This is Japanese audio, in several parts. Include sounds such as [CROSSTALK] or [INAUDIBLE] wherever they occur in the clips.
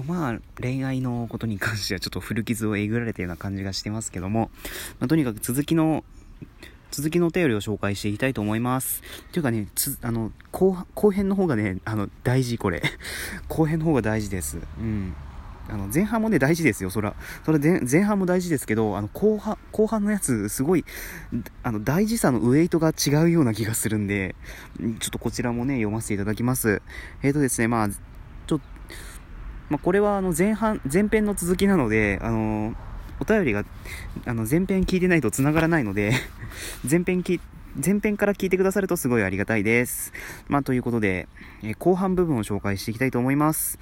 とまあ、恋愛のことに関してはちょっと古傷をえぐられたような感じがしてますけども、まあ、とにかく続きの、続きのお便りを紹介していきたいと思います。というかね、つ、あの、後、後編の方がね、あの、大事、これ。[LAUGHS] 後編の方が大事です。うん。あの、前半もね、大事ですよ、そら。それで、前半も大事ですけど、あの、後半、後半のやつ、すごい、あの、大事さのウェイトが違うような気がするんで、ちょっとこちらもね、読ませていただきます。えっ、ー、とですね、まあ、ちょっと、まあ、これは、あの、前半、前編の続きなので、あの、お便りが、あの、前編聞いてないと繋がらないので [LAUGHS] 前編聞前編から聞いてくださるとすごいありがたいです。まあ、ということで、え後半部分を紹介していきたいと思います。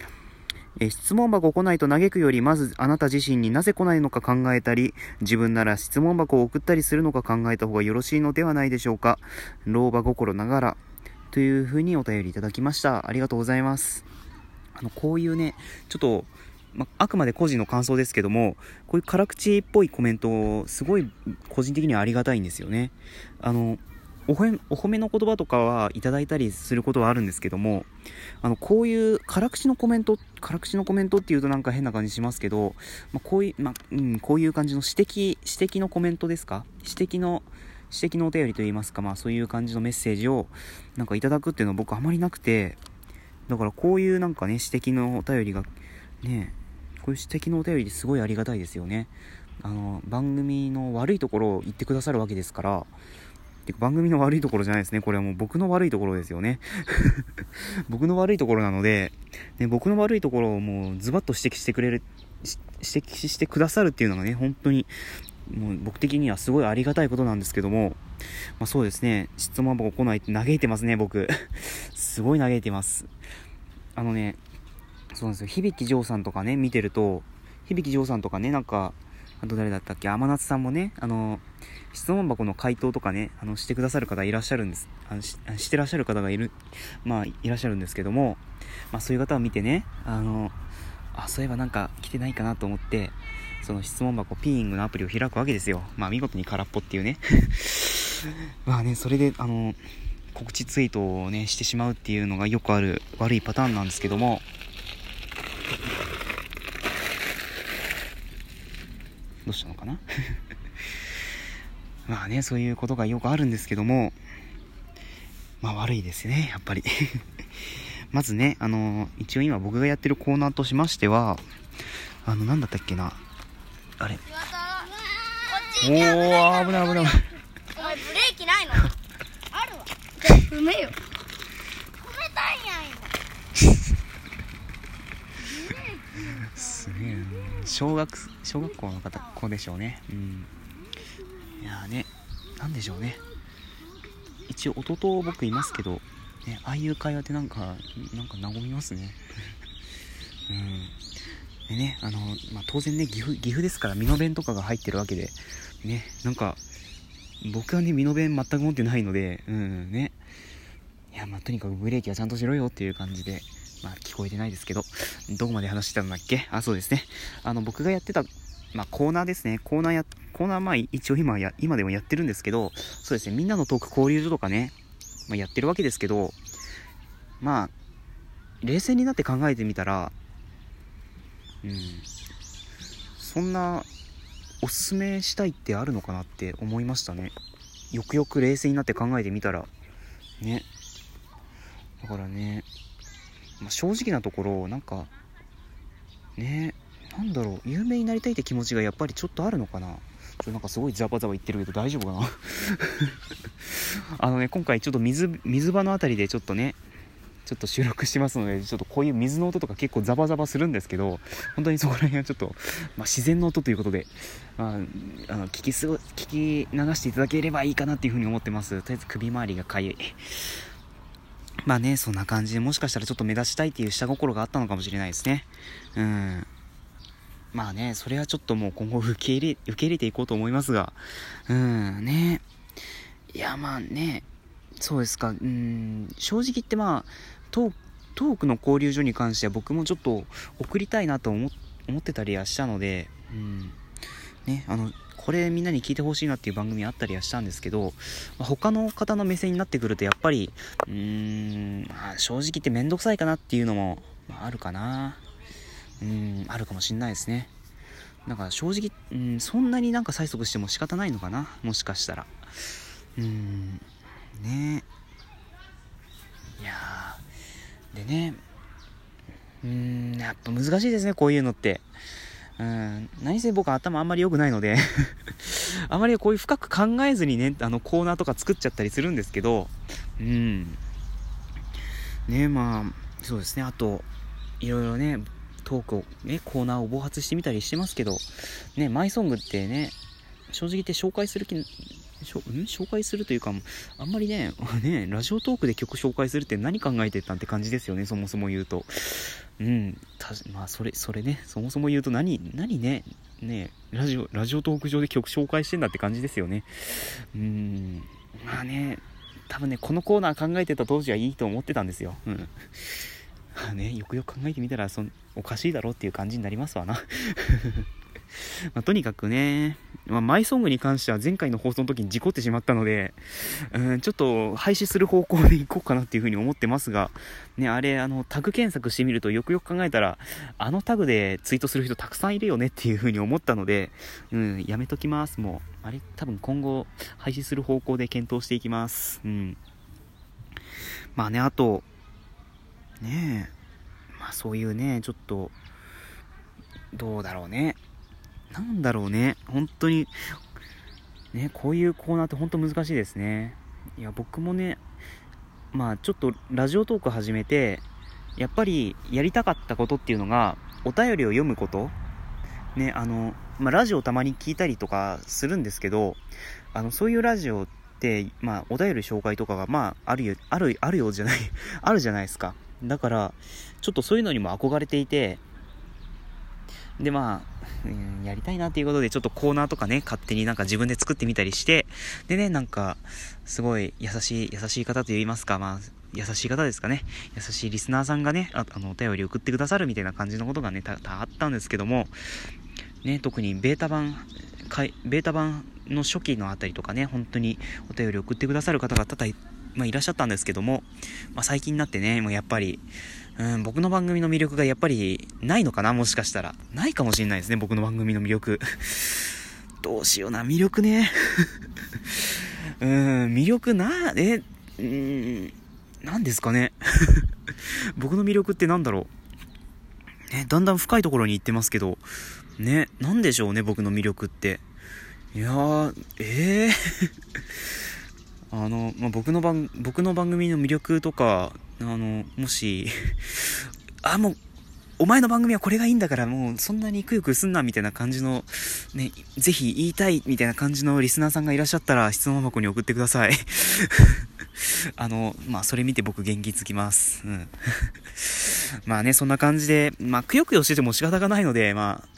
え質問箱来ないと嘆くより、まずあなた自身になぜ来ないのか考えたり、自分なら質問箱を送ったりするのか考えた方がよろしいのではないでしょうか。老婆心ながら、というふうにお便りいただきました。ありがとうございます。あの、こういうね、ちょっと、まあくまで個人の感想ですけども、こういう辛口っぽいコメント、すごい個人的にはありがたいんですよね。あの、お褒めの言葉とかはいただいたりすることはあるんですけども、あの、こういう辛口のコメント、辛口のコメントっていうとなんか変な感じしますけど、ま、こういう、ま、うん、こういう感じの指摘、指摘のコメントですか？指摘の、指摘のお便りといいますか、まあそういう感じのメッセージをなんかいただくっていうのは僕あまりなくて、だからこういうなんかね、指摘のお便りが、ね、こういう指摘のお便りですごいありがたいですよね。あの、番組の悪いところを言ってくださるわけですから、てか番組の悪いところじゃないですね。これはもう僕の悪いところですよね。[LAUGHS] 僕の悪いところなので、ね、僕の悪いところをもうズバッと指摘してくれる、指摘してくださるっていうのがね、本当に、もう僕的にはすごいありがたいことなんですけども、まあそうですね、質問箱来ないって嘆いてますね、僕。[LAUGHS] すごい嘆いてます。あのね、そうなんですよ、響城さんとかね、見てると、響城さんとかね、なんか、あと誰だったっけ？天夏さんもね、あの、質問箱の回答とかね、あの、してくださる方いらっしゃるんです。あのししてらっしゃる方がいる、まあ、いらっしゃるんですけども、まあ、そういう方を見てね、あの、あ、そういえばなんか来てないかなと思って、その質問箱ピーイングのアプリを開くわけですよ。まあ、見事に空っぽっていうね。[LAUGHS] まあね、それで、あの、告知ツイートをね、してしまうっていうのがよくある悪いパターンなんですけども、[LAUGHS] どうしたのかな？[LAUGHS] まあね、そういうことがよくあるんですけども、まあ悪いですね、やっぱりまずね、あの一応今僕がやってるコーナーとしましては、あの、なんだったっけな？あれ。おー、危ない危ない危ない。お前ブレーキないのあるわ。踏めよ。踏めたんや、今。すげえ小学小学校の方子でしょうね。うん。いやね何でしょうね。一応弟僕いますけど、ね、ああいう会話ってなんかなんか和みますね。[LAUGHS] うん。でねあの、まあ、当然ね岐阜岐阜ですから美濃弁とかが入ってるわけでねなんか僕はね美濃弁全く持ってないのでうんねいやまあとにかくブレーキはちゃんとしろよっていう感じでまあ、聞こえてないですけど、どこまで話してたんだっけ？あ、そうですね。あの、僕がやってた、まあ、コーナーですね。コーナーや、コーナー、まあ、一応今や、今でもやってるんですけど、そうですね、みんなのトーク交流所とかね、まあ、やってるわけですけど、まあ、冷静になって考えてみたら、うん、そんな、おすすめしたいってあるのかなって思いましたね。よくよく冷静になって考えてみたら、ね。だからね、まあ、正直なところなんかねなんだろう有名になりたいって気持ちがやっぱりちょっとあるのかなちょなんかすごいザバザバ言ってるけど大丈夫かなあのね今回ちょっと水水場の辺りでちょっとねちょっと収録しますのでちょっとこういう水の音とか結構ザバザバするんですけど本当にそこら辺はちょっと、まあ、自然の音ということで、まあ、あの聞きすご聞き流していただければいいかなっていうふうに思ってますとりあえず首周りがかゆいまあね、そんな感じでもしかしたらちょっと目立ちたいっていう下心があったのかもしれないですね。うん。まあね、それはちょっともう今後受け入れ、受け入れていこうと思いますが、うん、ね。いや、まあね、そうですか、うん、正直言ってまあ、トークの交流所に関しては僕もちょっと送りたいなと思ってたりはしたので、うん、ね、あの、これみんなに聞いてほしいなっていう番組あったりはしたんですけど、まあ、他の方の目線になってくるとやっぱり、うーん、まあ、正直言ってめんどくさいかなっていうのも、まあ、あるかな。うんあるかもしんないですね。なんか正直、うん、そんなになんか催促しても仕方ないのかなもしかしたら。うんね。いやでねうんやっぱ難しいですねこういうのって。うん何せ僕頭あんまり良くないので [LAUGHS] あまりこういう深く考えずにねあのコーナーとか作っちゃったりするんですけどうん。ねまあそうですね。あといろいろねトークをねコーナーを暴発してみたりしてますけどねマイソングってね正直言って紹介する気紹介するというか、あんまりね、[LAUGHS] ね、ラジオトークで曲紹介するって何考えてたんって感じですよね、そもそも言うと。うん、たまあ、それ、それね、そもそも言うと何、何ね、ね、ラジオ、ラジオトーク上で曲紹介してんだって感じですよね。うん、まあね、多分ね、このコーナー考えてた当時はいいと思ってたんですよ。うん。まあね、よくよく考えてみたらそ、おかしいだろうっていう感じになりますわな。[LAUGHS] まあ、とにかくね、まあ、マイソングに関しては前回の放送の時に事故ってしまったので、うん、ちょっと廃止する方向でいこうかなっていうふうに思ってますが、ね、あれ、あの、タグ検索してみるとよくよく考えたら、あのタグでツイートする人たくさんいるよねっていうふうに思ったので、うん、やめときます、もう。あれ、多分今後、廃止する方向で検討していきます。うん。まあね、あと、ねえ、まあそういうね、ちょっと、どうだろうね。なんだろうね、本当に、ね、こういうコーナーって本当難しいですね。いや、僕もね、まあちょっとラジオトーク始めて、やっぱりやりたかったことっていうのが、お便りを読むこと。ね、あの、まあ、ラジオたまに聞いたりとかするんですけど、あの、そういうラジオって、まあ、お便り紹介とかが、まあ、あるよ、ある、あるようじゃない [LAUGHS] あるじゃないですか。だから、ちょっとそういうのにも憧れていて、で、まあ、うん、やりたいなっていうことで、ちょっとコーナーとかね、勝手になんか自分で作ってみたりして、でね、なんか、すごい優しい、優しい方と言いますか、まあ、優しい方ですかね。優しいリスナーさんがね、あの、お便り送ってくださるみたいな感じのことがね、た、たあったんですけども、ね、特にベータ版、ベータ版の初期のあたりとかね、本当にお便り送ってくださる方が多々、まあ、いらっしゃったんですけども、まあ、最近になってね、もうやっぱり、うん、僕の番組の魅力がやっぱりないのかなもしかしたら。ないかもしれないですね、僕の番組の魅力。[LAUGHS] どうしような、魅力ね。[LAUGHS] うん、魅力な、え、うん、何ですかね。[LAUGHS] 僕の魅力って何だろう。ね、だんだん深いところに行ってますけど、ね、何でしょうね、僕の魅力って。いやー、ええー、あの、まあ、僕の番、僕の番組の魅力とか、あの、もし、あ、もう、お前の番組はこれがいいんだからもうそんなにくよくすんなみたいな感じの、ね、ぜひ言いたいみたいな感じのリスナーさんがいらっしゃったら質問箱に送ってください。[LAUGHS] あの、まあ、それ見て僕元気つきます。うん。[LAUGHS] まあね、そんな感じで、まあ、くよくよしてても仕方がないので、まあ、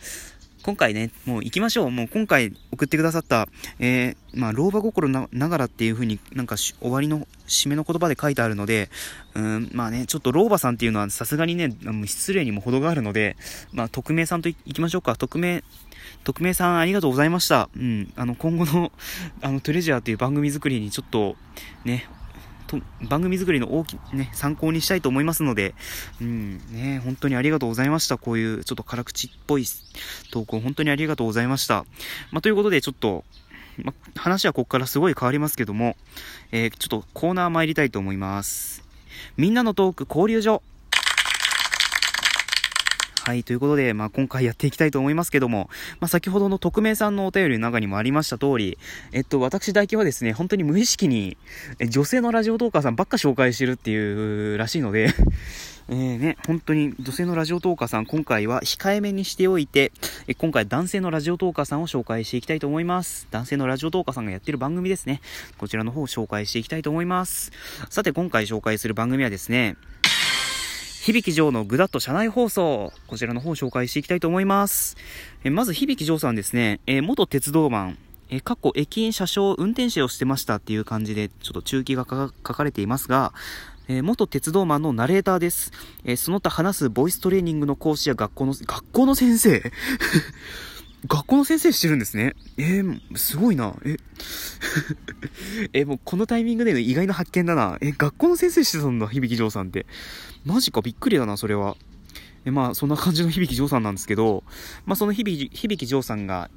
今回ね、もう行きましょう。もう今回送ってくださった、えー、まあ、老婆心ながらっていう風になんか終わりの締めの言葉で書いてあるので、うん、まあね、ちょっと老婆さんっていうのはさすがにね、失礼にも程があるので、まあ、匿名さんと行きましょうか。匿名、匿名さんありがとうございました。うん、あの、今後の、あの、トレジャーっていう番組作りにちょっと、ね、番組作りの大き、ね、参考にしたいと思いますので、うん、ね、本当にありがとうございました。こういうちょっと辛口っぽい投稿、本当にありがとうございました。まあ、ということで、ちょっと、ま、話はここからすごい変わりますけども、えー、ちょっとコーナー参りたいと思います。みんなのトーク交流所。はい、ということで、まあ、今回やっていきたいと思いますけども、まあ、先ほどの匿名さんのお便りの中にもありました通り、えっと、私大輝はですね、本当に無意識に、女性のラジオトーカーさんばっか紹介してるっていうらしいので [LAUGHS] えね、本当に女性のラジオトーカーさん、今回は控えめにしておいて、え今回男性のラジオトーカーさんを紹介していきたいと思います。男性のラジオトーカーさんがやってる番組ですね。こちらの方を紹介していきたいと思います。さて、今回紹介する番組はですね、響城のぐだっと社内放送。こちらの方を紹介していきたいと思います。えまず、響城さんですね、え元鉄道マン、え過去駅員車掌運転手をしてましたっていう感じで、ちょっと中継が書かれていますが、え元鉄道マンのナレーターです。えその他話すボイストレーニングの講師や学校の、学校の先生学校の先生してるんですね。えー、すごいな。え、[LAUGHS] え、もうこのタイミングでの意外な発見だな。え、学校の先生してたんだ、響城さんって。マジか、びっくりだな、それは。でまあ、そんな感じの響ジョーさんなんですけど、まあ、その響響ジョーさんが、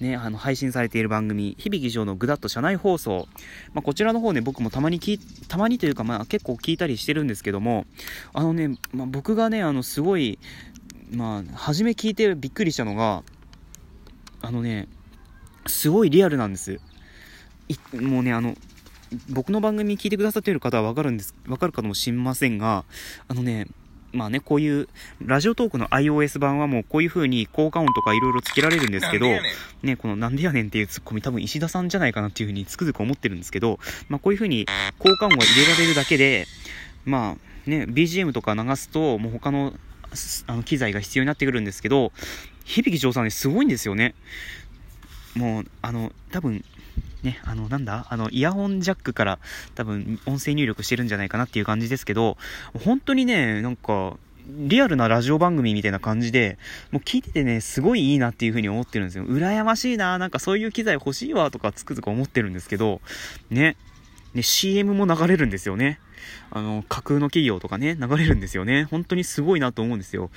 ね、あの、配信されている番組、響ジョーのぐだっと社内放送、まあ、こちらの方ね、僕もたまに聞たまにというか、まあ、結構聞いたりしてるんですけども、あのね、まあ、僕がね、あの、すごい、まあ、初め聞いてびっくりしたのが、あのね、すごいリアルなんです。もうね、あの、僕の番組聞いてくださっている方はわかるんです、わかるかもしれませんが、あのね、まあね、こういう、ラジオトークの iOS 版はもうこういう風に効果音とか色々つけられるんですけど、ね、このなんでやねんっていうツッコミ多分石田さんじゃないかなっていう風につくづく思ってるんですけど、まあこういう風に効果音が入れられるだけで、まあね、BGM とか流すと、もう他のあの機材が必要になってくるんですけど、響城さんね、すごいんですよね。もう、あの、多分、ね、あの、なんだ？あの、イヤホンジャックから多分音声入力してるんじゃないかなっていう感じですけど、本当にね、なんか、リアルなラジオ番組みたいな感じで、もう聞いててね、すごいいいなっていう風に思ってるんですよ。羨ましいな、なんかそういう機材欲しいわとかつくづく思ってるんですけど、ね。ね、CM も流れるんですよね。あの、架空の企業とかね、流れるんですよね。本当にすごいなと思うんですよ。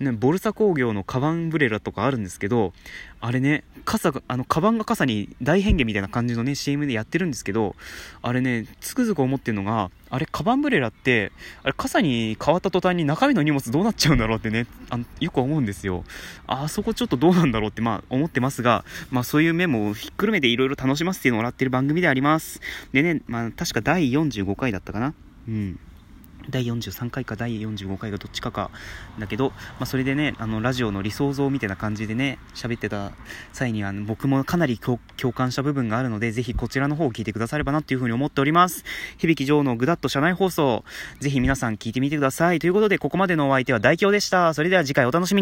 ね、ボルサ工業のカバンブレラとかあるんですけど、あれね、傘が、あの、カバンが傘に大変化みたいな感じのね、CM でやってるんですけど、あれね、つくづく思ってるのが、あれ、カバンブレラって、あれ、傘に変わった途端に中身の荷物どうなっちゃうんだろうってね、あのよく思うんですよ。あそこちょっとどうなんだろうって、まあ、思ってますが、まあ、そういう面もひっくるめていろいろ楽しませてもらってる番組であります。でね、まあ、確か第45回だったかな。うん。第43回か第45回がどっちかかだけど、まあ、それでねあのラジオの理想像みたいな感じでね喋ってた際には僕もかなり共感した部分があるのでぜひこちらの方を聞いてくださればなっていうふうに思っております。響女王のぐだっと社内放送ぜひ皆さん聞いてみてください。ということでここまでのお相手は大京でした。それでは次回お楽しみに。